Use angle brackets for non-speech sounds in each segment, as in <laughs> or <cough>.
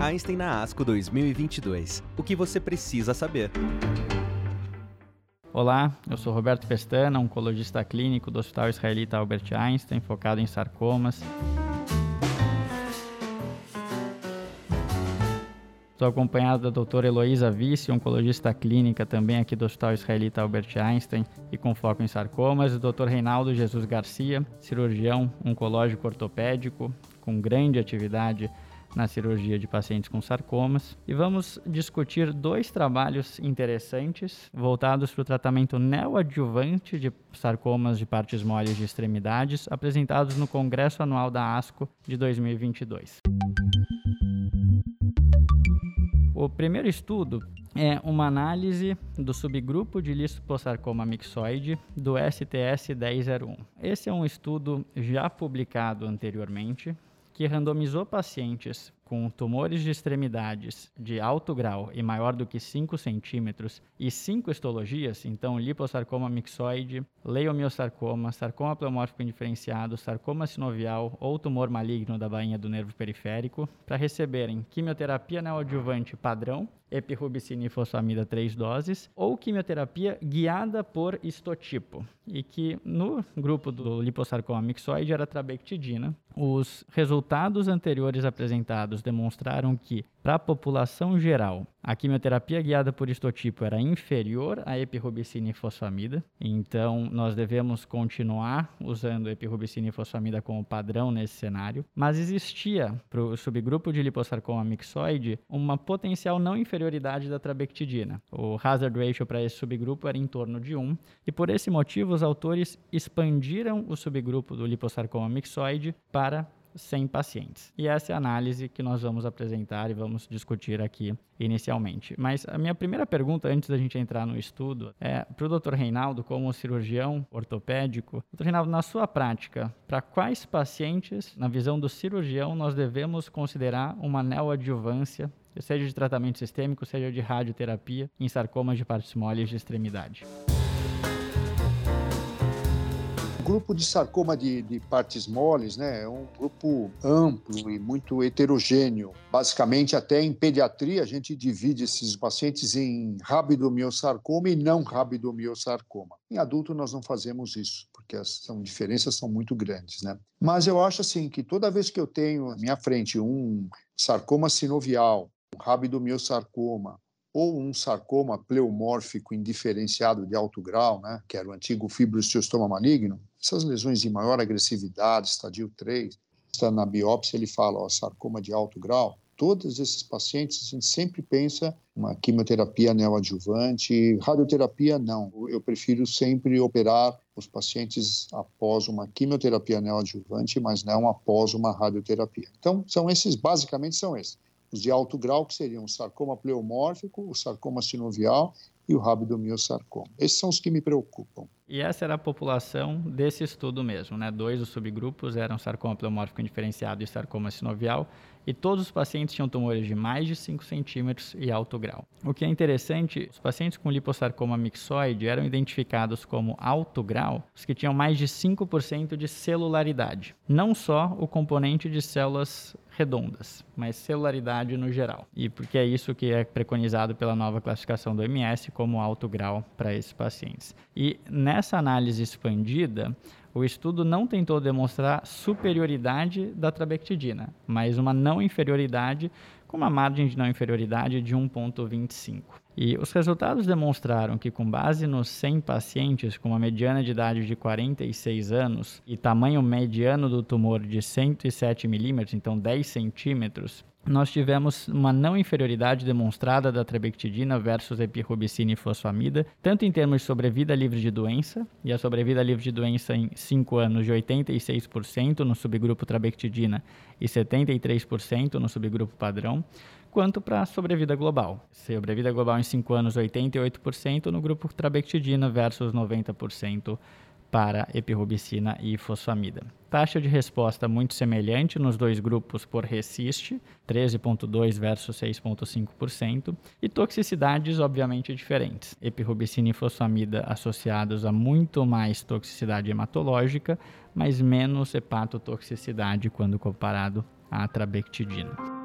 Einstein na ASCO 2022. O que você precisa saber? Olá, eu sou Roberto Pestana, oncologista clínico do Hospital Israelita Albert Einstein, focado em sarcomas. Estou acompanhado da doutora Heloísa Vice, oncologista clínica também aqui do Hospital Israelita Albert Einstein e com foco em sarcomas, e Dr. Reinaldo Jesus Garcia, cirurgião oncológico ortopédico, com grande atividade na cirurgia de pacientes com sarcomas. E vamos discutir dois trabalhos interessantes voltados para o tratamento neoadjuvante de sarcomas de partes moles de extremidades, apresentados no Congresso Anual da ASCO de 2022. O primeiro estudo é uma análise do subgrupo de liposarcoma mixoide do STS 1001. Esse é um estudo já publicado anteriormente que randomizou pacientes com tumores de extremidades de alto grau e maior do que 5 centímetros e 5 histologias, então liposarcoma mixoide, leiomiosarcoma, sarcoma pleomórfico indiferenciado, sarcoma sinovial ou tumor maligno da bainha do nervo periférico, para receberem quimioterapia neoadjuvante padrão, epirubicina e fosfamida 3 doses, ou quimioterapia guiada por histotipo, e que no grupo do liposarcoma mixoide era trabectidina. Os resultados anteriores apresentados estudos demonstraram que, para a população geral, a quimioterapia guiada por histotipo era inferior à epirubicina e fosfamida, então nós devemos continuar usando epirubicina e fosfamida como padrão nesse cenário, mas existia para o subgrupo de liposarcoma mixoide uma potencial não inferioridade da trabectidina. O hazard ratio para esse subgrupo era em torno de 1, e por esse motivo os autores expandiram o subgrupo do liposarcoma mixoide para 100 pacientes. E essa é a análise que nós vamos apresentar e vamos discutir aqui inicialmente. Mas a minha primeira pergunta, antes da gente entrar no estudo, é para o Dr. Reinaldo, como cirurgião ortopédico. Dr. Reinaldo, na sua prática, para quais pacientes, na visão do cirurgião, nós devemos considerar uma neoadjuvância seja de tratamento sistêmico, seja de radioterapia, em sarcomas de partes moles de extremidade? Grupo de sarcoma de, de, partes moles né, é um grupo amplo e muito heterogêneo. Basicamente, até em pediatria, a gente divide esses pacientes em rabidomiosarcoma e não rabidomiosarcoma. Em adulto, nós não fazemos isso, porque as são, diferenças são muito grandes. Né? Mas eu acho assim que toda vez que eu tenho à minha frente um sarcoma sinovial, um rabidomiosarcoma, ou um sarcoma pleomórfico indiferenciado de alto grau, né, que era o antigo fibrostoma maligno, essas lesões de maior agressividade, estadio 3, está na biópsia ele fala, ó, sarcoma de alto grau, todos esses pacientes, a gente sempre pensa uma quimioterapia neoadjuvante, radioterapia não. Eu prefiro sempre operar os pacientes após uma quimioterapia neoadjuvante, mas não após uma radioterapia. Então, são esses, basicamente são esses. Os de alto grau, que seriam o sarcoma pleomórfico, o sarcoma sinovial e o rabidomiosarcoma. Esses são os que me preocupam. E essa era a população desse estudo mesmo, né? Dois dos subgrupos eram sarcoma pleomórfico indiferenciado e sarcoma sinovial, e todos os pacientes tinham tumores de mais de 5 centímetros e alto grau. O que é interessante, os pacientes com liposarcoma mixoide eram identificados como alto grau, os que tinham mais de 5% de celularidade. Não só o componente de células redondas, mas celularidade no geral. E porque é isso que é preconizado pela nova classificação do MS como alto grau para esses pacientes. E nessa análise expandida, o estudo não tentou demonstrar superioridade da trabectidina, mas uma não inferioridade com uma margem de não inferioridade de 1,25. E os resultados demonstraram que, com base nos 100 pacientes com uma mediana de idade de 46 anos e tamanho mediano do tumor de 107 milímetros, então 10 centímetros, nós tivemos uma não inferioridade demonstrada da trabectidina versus epirubicina e fosfamida, tanto em termos de sobrevida livre de doença, e a sobrevida livre de doença em 5 anos de 86% no subgrupo trabectidina e 73% no subgrupo padrão, quanto para a sobrevida global. Sobrevida global em 5 anos 88% no grupo trabectidina versus 90% para epirubicina e fosfamida. Taxa de resposta muito semelhante nos dois grupos por RESIST, 13,2% versus 6,5%, e toxicidades obviamente diferentes. Epirubicina e fosfamida associados a muito mais toxicidade hematológica, mas menos hepatotoxicidade quando comparado à trabectidina.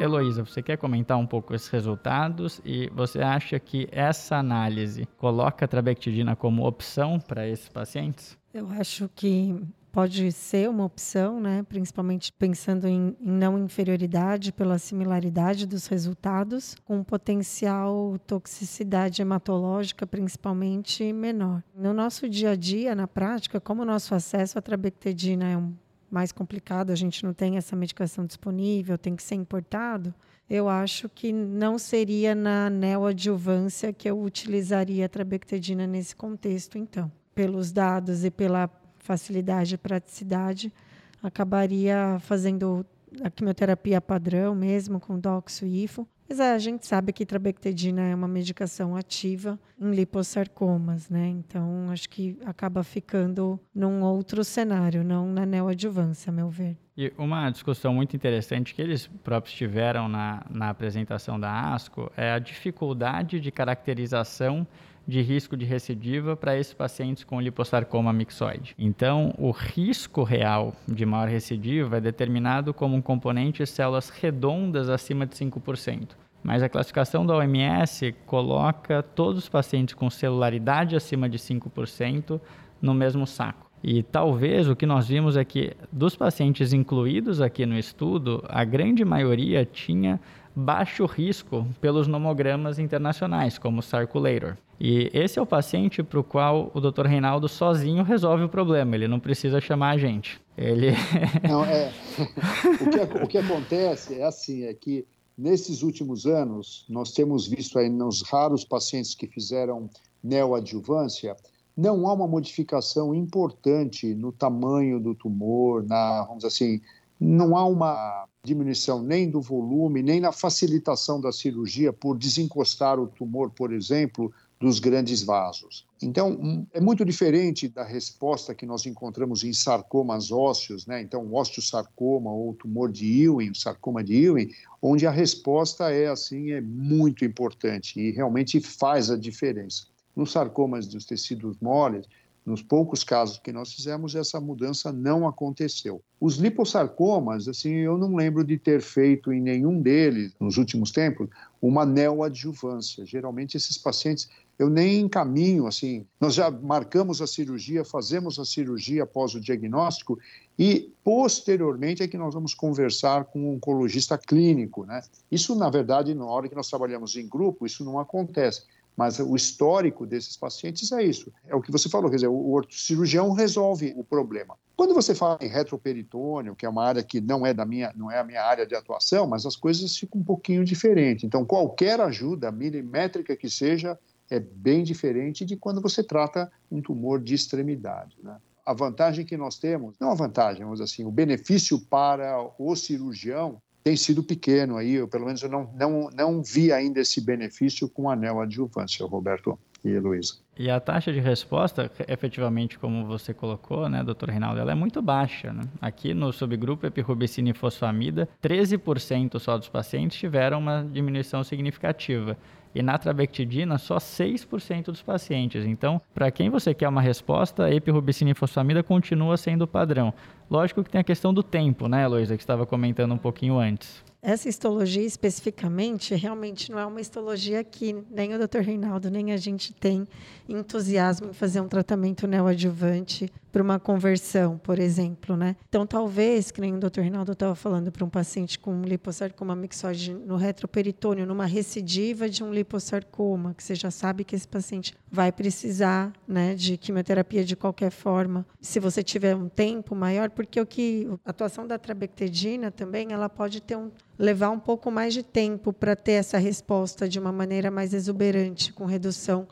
Heloísa, você quer comentar um pouco esses resultados e você acha que essa análise coloca a trabectidina como opção para esses pacientes? Eu acho que pode ser uma opção, né? principalmente pensando em, em, não inferioridade pela similaridade dos resultados, com potencial toxicidade hematológica principalmente menor. No nosso dia a dia, na prática, como o nosso acesso à trabectedina é um mais complicado, a gente não tem essa medicação disponível, tem que ser importado, eu acho que não seria na neoadjuvância que eu utilizaria a trabectedina nesse contexto, então. Pelos dados e pela facilidade e praticidade, acabaria fazendo a quimioterapia padrão mesmo, com doxo e ifo. Mas é, a gente sabe que trabectedina é uma medicação ativa em liposarcomas, né? Então, acho que acaba ficando num outro cenário, não na neoadjuvância, a meu ver. E uma discussão muito interessante que eles próprios tiveram na, na apresentação da ASCO é a dificuldade de caracterização de risco de recidiva para esses pacientes com liposarcoma mixoide. Então, o risco real de maior recidiva é determinado como um componente de células redondas acima de 5%. Mas a classificação da OMS coloca todos os pacientes com celularidade acima de 5% no mesmo saco. E talvez o que nós vimos é que dos pacientes incluídos aqui no estudo, a grande maioria tinha baixo risco pelos nomogramas internacionais, como o Sarculator. E esse é o paciente para o qual o Dr. Reinaldo sozinho resolve o problema, ele não precisa chamar a gente. Ele... <laughs> não, é... o, que, o que acontece é assim, é que nesses últimos anos, nós temos visto aí nos raros pacientes que fizeram neoadjuvância, não há uma modificação importante no tamanho do tumor, na, vamos assim, não há uma diminuição nem do volume, nem na facilitação da cirurgia por desencostar o tumor, por exemplo, dos grandes vasos. Então, hum, é muito diferente da resposta que nós encontramos em sarcomas ósseos, né? Então, osteosarcoma ou tumor de Ewing, sarcoma de Ewing, onde a resposta é assim, é muito importante e realmente faz a diferença. Nos sarcomas dos tecidos moles, nos poucos casos que nós fizemos, essa mudança não aconteceu. Os liposarcomas, assim, eu não lembro de ter feito em nenhum deles, nos últimos tempos, uma neoadjuvância. Geralmente, esses pacientes, eu nem encaminho, assim, nós já marcamos a cirurgia, fazemos a cirurgia após o diagnóstico e, posteriormente, é que nós vamos conversar com um oncologista clínico, né? Isso, na verdade, na hora que nós trabalhamos em grupo, isso não acontece. Mas o histórico desses pacientes é isso. É o que você falou, quer dizer, o cirurgião resolve o problema. Quando você fala em retroperitônio, que é uma área que não é da minha, não é a minha área de atuação, mas as coisas ficam um pouquinho diferentes. Então, qualquer ajuda milimétrica que seja é bem diferente de quando você trata um tumor de extremidade, né? A vantagem que nós temos, não a vantagem, mas assim, o benefício para o cirurgião tem sido pequeno aí, eu, pelo menos eu não, não, não vi ainda esse benefício com anel adjuvância, Roberto e Heloísa. E a taxa de resposta, efetivamente, como você colocou, né, doutor Reinaldo, ela é muito baixa. Né? Aqui no subgrupo epirubicina e fosfamida, 13% só dos pacientes tiveram uma diminuição significativa e na trabectidina só 6% dos pacientes. Então, para quem você quer uma resposta, epirubicina e fosfamida continua sendo o padrão. Lógico que tem a questão do tempo, né, Heloísa, que estava comentando um pouquinho antes. Essa histologia especificamente realmente não é uma histologia que nem o Dr. Reinaldo nem a gente tem entusiasmo em fazer um tratamento neoadjuvante para uma conversão, por exemplo, né? Então, talvez, que nem o Dr. Reinaldo estava falando para um paciente com liposarcoma mixoide no retroperitônio, numa recidiva de um liposarcoma, que você já sabe que esse paciente vai precisar, né, de quimioterapia de qualquer forma, se você tiver um tempo maior, porque o que a atuação da trabectedina também, ela pode ter um levar um pouco mais de tempo para ter essa resposta de uma maneira mais exuberante, com redução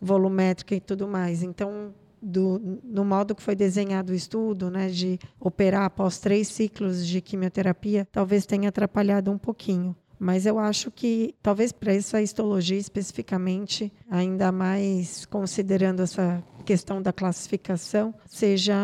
volumétrica e tudo mais. Então, do, no modo que foi desenhado o estudo, né, de operar após três ciclos de quimioterapia, talvez tenha atrapalhado um pouquinho. Mas eu acho que, talvez para essa histologia especificamente, ainda mais considerando essa questão da classificação, seja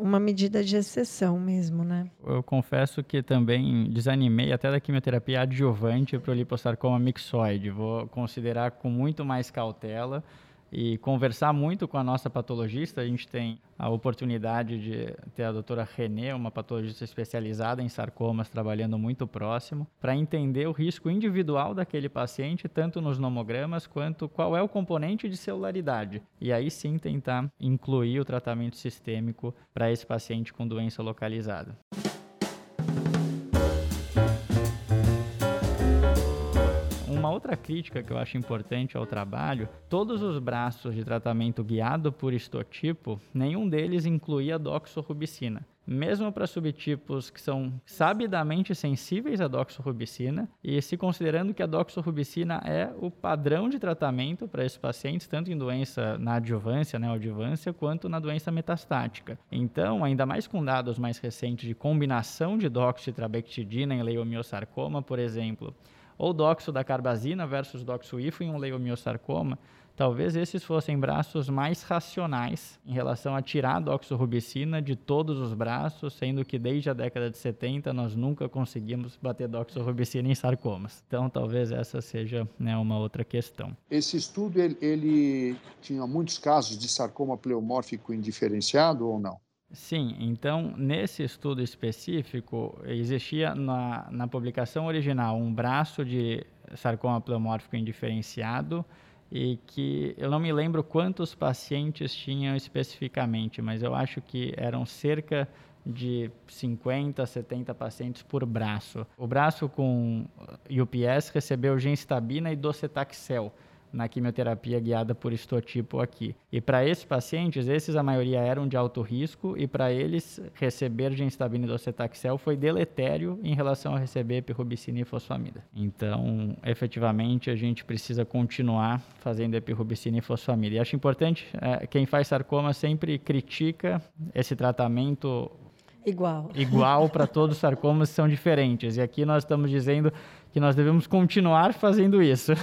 uma medida de exceção mesmo, né? Eu confesso que também desanimei até da quimioterapia adjuvante para o liposarcoma mixoide. Vou considerar com muito mais cautela e conversar muito com a nossa patologista. A gente tem a oportunidade de ter a doutora Renê, uma patologista especializada em sarcomas, trabalhando muito próximo, para entender o risco individual daquele paciente, tanto nos nomogramas quanto qual é o componente de celularidade. E aí sim tentar incluir o tratamento sistêmico para esse paciente com doença localizada. Uma outra crítica que eu acho importante ao trabalho, todos os braços de tratamento guiado por histotipo, nenhum deles incluía doxorubicina mesmo para subtipos que são sabidamente sensíveis à doxorubicina, e se considerando que a doxorubicina é o padrão de tratamento para esses pacientes, tanto em doença na adjuvância, né, adjuvância, quanto na doença metastática. Então, ainda mais com dados mais recentes de combinação de doxytrabectidina em leiomiosarcoma, por exemplo, ou doxo da carbazina versus doxo-ifo em um leiomiosarcoma, talvez esses fossem braços mais racionais em relação a tirar a doxorubicina de todos os braços, sendo que desde a década de 70 nós nunca conseguimos bater doxorubicina em sarcomas. Então, talvez essa seja né, uma outra questão. Esse estudo ele, ele tinha muitos casos de sarcoma pleomórfico indiferenciado ou não? Sim, então nesse estudo específico existia na, na publicação original um braço de sarcoma pleomórfico indiferenciado e que eu não me lembro quantos pacientes tinham especificamente, mas eu acho que eram cerca de 50, 70 pacientes por braço. O braço com UPS recebeu genstabina e docetaxel na quimioterapia guiada por estotipo aqui. E para esses pacientes, esses a maioria eram de alto risco e para eles receber gemcitabina e docetaxel foi deletério em relação a receber epirubicina e fosfamida. Então, efetivamente, a gente precisa continuar fazendo epirubicina e fosfamida. E acho importante, é, quem faz sarcoma sempre critica esse tratamento igual, igual para todos os sarcomas são diferentes. E aqui nós estamos dizendo que nós devemos continuar fazendo isso. <laughs>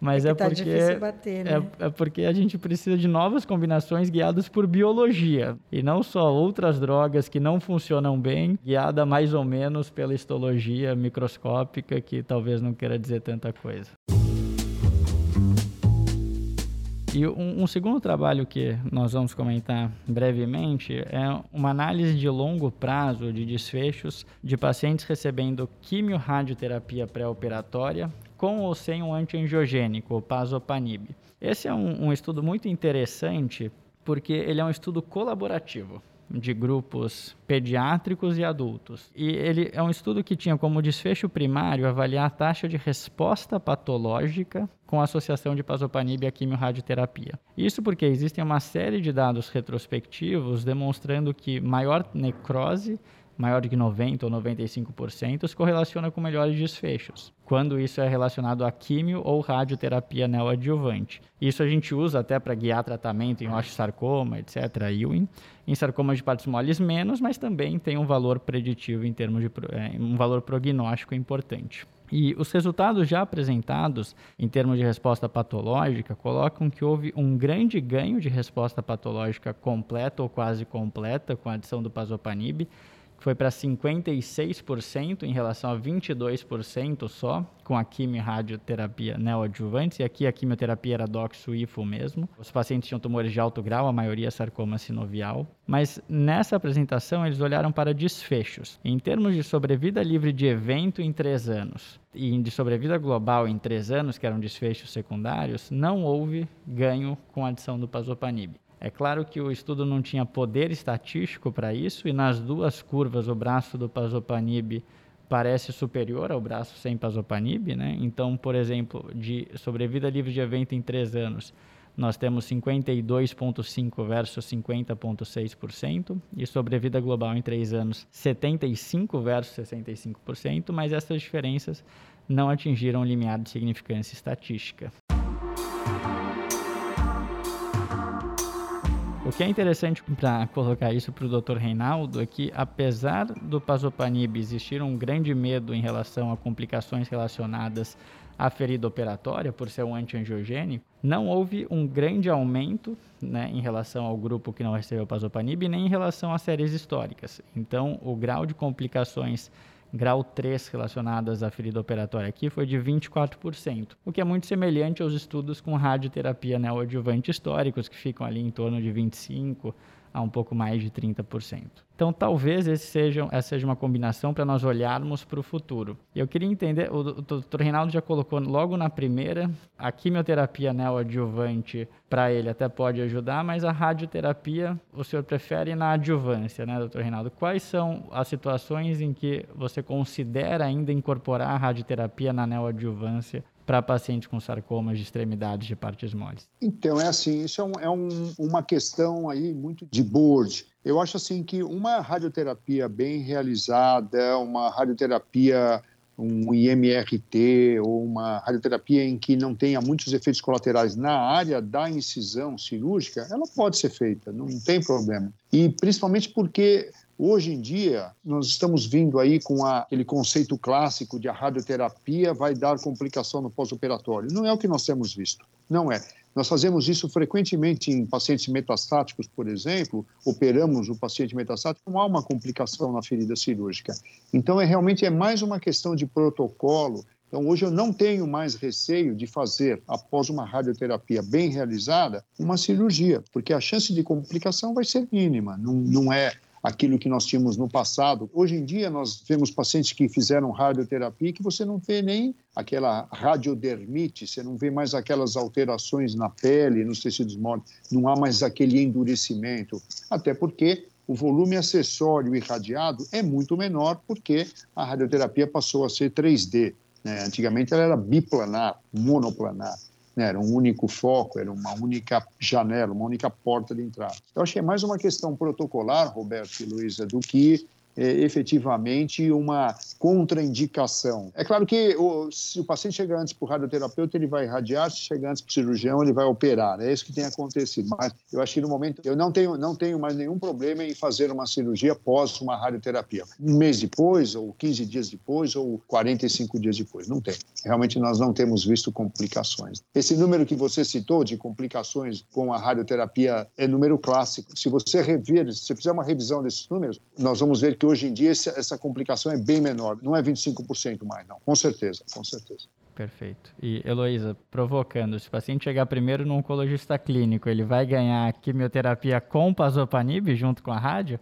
Mas é, é tá porque bater, né? é, é, porque a gente precisa de novas combinações guiadas por biologia e não só outras drogas que não funcionam bem, guiada mais ou menos pela histologia microscópica, que talvez não queira dizer tanta coisa. E um, um, segundo trabalho que nós vamos comentar brevemente é uma análise de longo prazo de desfechos de pacientes recebendo quimio-radioterapia pré-operatória com ou sem um antiangiogênico, o pazopanib. Esse é um, um estudo muito interessante porque ele é um estudo colaborativo de grupos pediátricos e adultos. E ele é um estudo que tinha como desfecho primário avaliar a taxa de resposta patológica com associação de pazopanib à quimiorradioterapia. Isso porque existem uma série de dados retrospectivos demonstrando que maior necrose maior de 90% ou 95% se correlaciona com melhores desfechos, quando isso é relacionado a químio ou radioterapia neoadjuvante. Isso a gente usa até para guiar tratamento em osteosarcoma, etc., Ewing. Em sarcomas de partes moles menos, mas também tem um valor preditivo em termos de é, um valor prognóstico importante. E os resultados já apresentados em termos de resposta patológica colocam que houve um grande ganho de resposta patológica completa ou quase completa com a adição do pazopanib foi para 56% em relação a 22% só com a quimio-radioterapia neoadjuvante, e aqui a quimioterapia era doxo-ifo mesmo. Os pacientes tinham tumores de alto grau, a maioria sarcoma sinovial. Mas nessa apresentação eles olharam para desfechos. Em termos de sobrevida livre de evento em três anos e de sobrevida global em três anos, que eram desfechos secundários, não houve ganho com a adição do pazopanib. É claro que o estudo não tinha poder estatístico para isso, e nas duas curvas o braço do pazopanib parece superior ao braço sem pazopanib, né? Então, por exemplo, de sobrevida livre de evento em três anos, nós temos 52,5% versus 50,6%, e sobrevida global em três anos, 75% versus 65%, mas essas diferenças não atingiram o limiar de significância estatística. O que é interessante para colocar isso para o Dr. Reinaldo é que, apesar do Pazopanib existir um grande medo em relação a complicações relacionadas à ferida operatória, por ser um antiangiogênico, não houve um grande aumento né, em relação ao grupo que não recebeu Pazopanib, nem em relação às séries históricas. Então, o grau de complicações grau 3 relacionadas à ferida operatória aqui foi de 24%, o que é muito semelhante aos estudos com radioterapia neoadjuvante históricos, que ficam ali em torno de 25% a um pouco mais de 30%. Então, talvez esse seja, essa seja uma combinação para nós olharmos para o futuro. Eu queria entender, o, o Dr. Reinaldo já colocou logo na primeira, a quimioterapia neoadjuvante para ele até pode ajudar, mas a radioterapia o senhor prefere na adjuvância, né, doutor Reinaldo? Quais são as situações em que você considera ainda incorporar a radioterapia na neoadjuvância para pacientes com sarcomas de extremidades de partes moles? Então, é assim, isso é, um, é um, uma questão aí muito de board. Eu acho assim que uma radioterapia bem realizada, uma radioterapia um IMRT ou uma radioterapia em que não tenha muitos efeitos colaterais na área da incisão cirúrgica, ela pode ser feita, não tem problema. E principalmente porque Hoje em dia, nós estamos vindo aí com a, aquele conceito clássico de a radioterapia vai dar complicação no pós-operatório. Não é o que nós temos visto. Não é. Nós fazemos isso frequentemente em pacientes metastáticos, por exemplo, operamos o paciente metastático, não há uma complicação na ferida cirúrgica. Então, é realmente é mais uma questão de protocolo. Então, hoje eu não tenho mais receio de fazer, após uma radioterapia bem realizada, uma cirurgia, porque a chance de complicação vai ser mínima, não, não é aquilo que nós tínhamos no passado. Hoje em dia, nós vemos pacientes que fizeram radioterapia que você não vê nem aquela radiodermite, você não vê mais aquelas alterações na pele, nos tecidos mortos, não há mais aquele endurecimento, até porque o volume acessório irradiado é muito menor porque a radioterapia passou a ser 3D. Né? Antigamente ela era biplanar, monoplanar. Né? Era um único foco, era uma única janela, uma única porta de entrada. Eu acho que é mais uma questão protocolar, Roberto e Luísa, do que é, efetivamente uma contraindicação. É claro que o, se o paciente chega antes para o radioterapeuta, ele vai irradiar, se chegar antes para o cirurgião, ele vai operar. É isso que tem acontecido. Mas eu acho que no momento eu não tenho, não tenho mais nenhum problema em fazer uma cirurgia após uma radioterapia. Um mês depois, ou 15 dias depois, ou 45 dias depois. Não tem. Realmente nós não temos visto complicações. Esse número que você citou de complicações com a radioterapia é número clássico. Se você rever, se você fizer uma revisão desses números, nós vamos ver que hoje em dia essa complicação é bem menor, não é 25% mais, não, com certeza, com certeza. Perfeito. E, Heloísa, provocando, se o paciente chegar primeiro no oncologista clínico, ele vai ganhar quimioterapia com pazopanib junto com a rádio?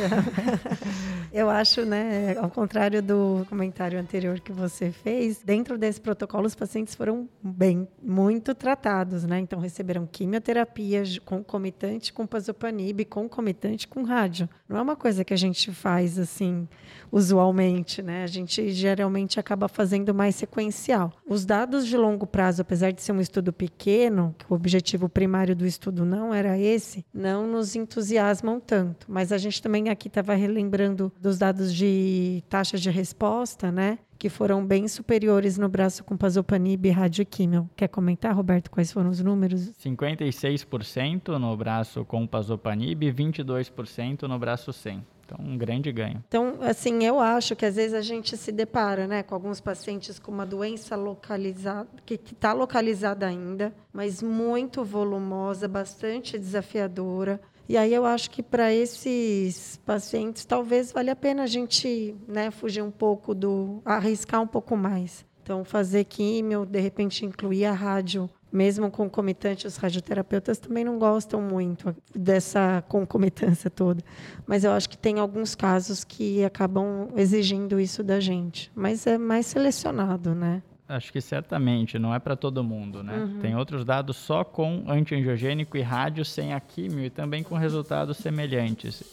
<laughs> Eu acho, né, ao contrário do comentário anterior que você fez, dentro desse protocolo os pacientes foram bem, muito tratados, né? Então receberam quimioterapia concomitante com pazopanib, concomitante com rádio. Não é uma coisa que a gente faz assim usualmente, né? A gente geralmente acaba fazendo mais sequencial. Os dados de longo prazo, apesar de ser um estudo pequeno, que o objetivo primário do estudo não era esse, não nos entusiasmam tanto. Mas a gente também aqui estava relembrando dos dados de taxa de resposta, né? Que foram bem superiores no braço com pazopanib e radioquímio. Quer comentar, Roberto, quais foram os números? 56% no braço com pazopanib e 22% no braço sem. Então, um grande ganho. Então, assim, eu acho que às vezes a gente se depara né, com alguns pacientes com uma doença localizada, que está localizada ainda, mas muito volumosa, bastante desafiadora. E aí eu acho que para esses pacientes talvez valha a pena a gente né, fugir um pouco do. arriscar um pouco mais. Então, fazer químio, de repente incluir a rádio mesmo concomitante, os radioterapeutas também não gostam muito dessa concomitância toda. Mas eu acho que tem alguns casos que acabam exigindo isso da gente. Mas é mais selecionado, né? Acho que certamente, não é para todo mundo, né? Uhum. Tem outros dados só com antiangiogênico e rádio sem a químio e também com resultados semelhantes.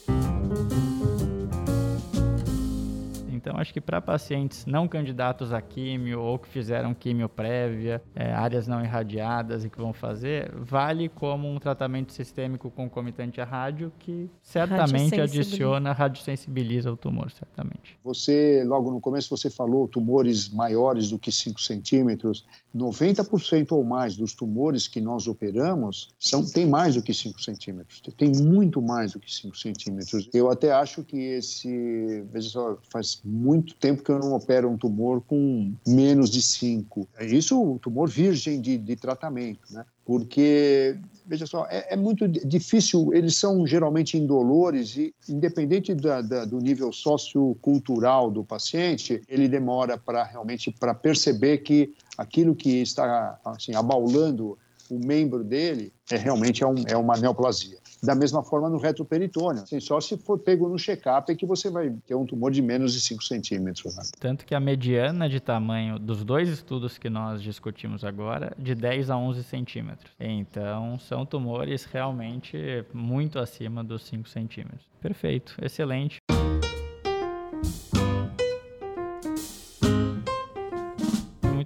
Então, acho que para pacientes não candidatos a químio ou que fizeram químio prévia, é, áreas não irradiadas e que vão fazer, vale como um tratamento sistêmico concomitante a rádio que certamente adiciona, radiosensibiliza o tumor, certamente. Você, logo no começo, você falou tumores maiores do que 5 centímetros. 90% ou mais dos tumores que nós operamos são, tem mais do que 5 centímetros, tem muito mais do que 5 centímetros. Eu até acho que esse, veja só, faz muito tempo que eu não opero um tumor com menos de 5. Isso o tumor virgem de, de tratamento, né? Porque, veja só, é, é, muito difícil, eles são geralmente indolores e, independente da, da, do nível sociocultural do paciente, ele demora para realmente para perceber que aquilo que está assim, abaulando o membro dele é realmente é, um, é uma neoplasia. Da mesma forma no retroperitônio. Assim, só se for pego no check-up é que você vai ter um tumor de menos de 5 centímetros. Né? Tanto que a mediana de tamanho dos dois estudos que nós discutimos agora, de 10 a 11 centímetros. Então, são tumores realmente muito acima dos 5 centímetros. Perfeito, excelente.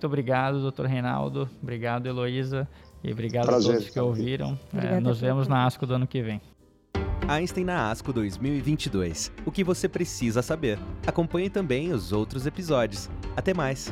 Muito obrigado, doutor Reinaldo. Obrigado, Heloísa. E obrigado Prazer, a todos que ouviram. É, nos vemos na ASCO do ano que vem. Einstein na ASCO 2022. O que você precisa saber. Acompanhe também os outros episódios. Até mais!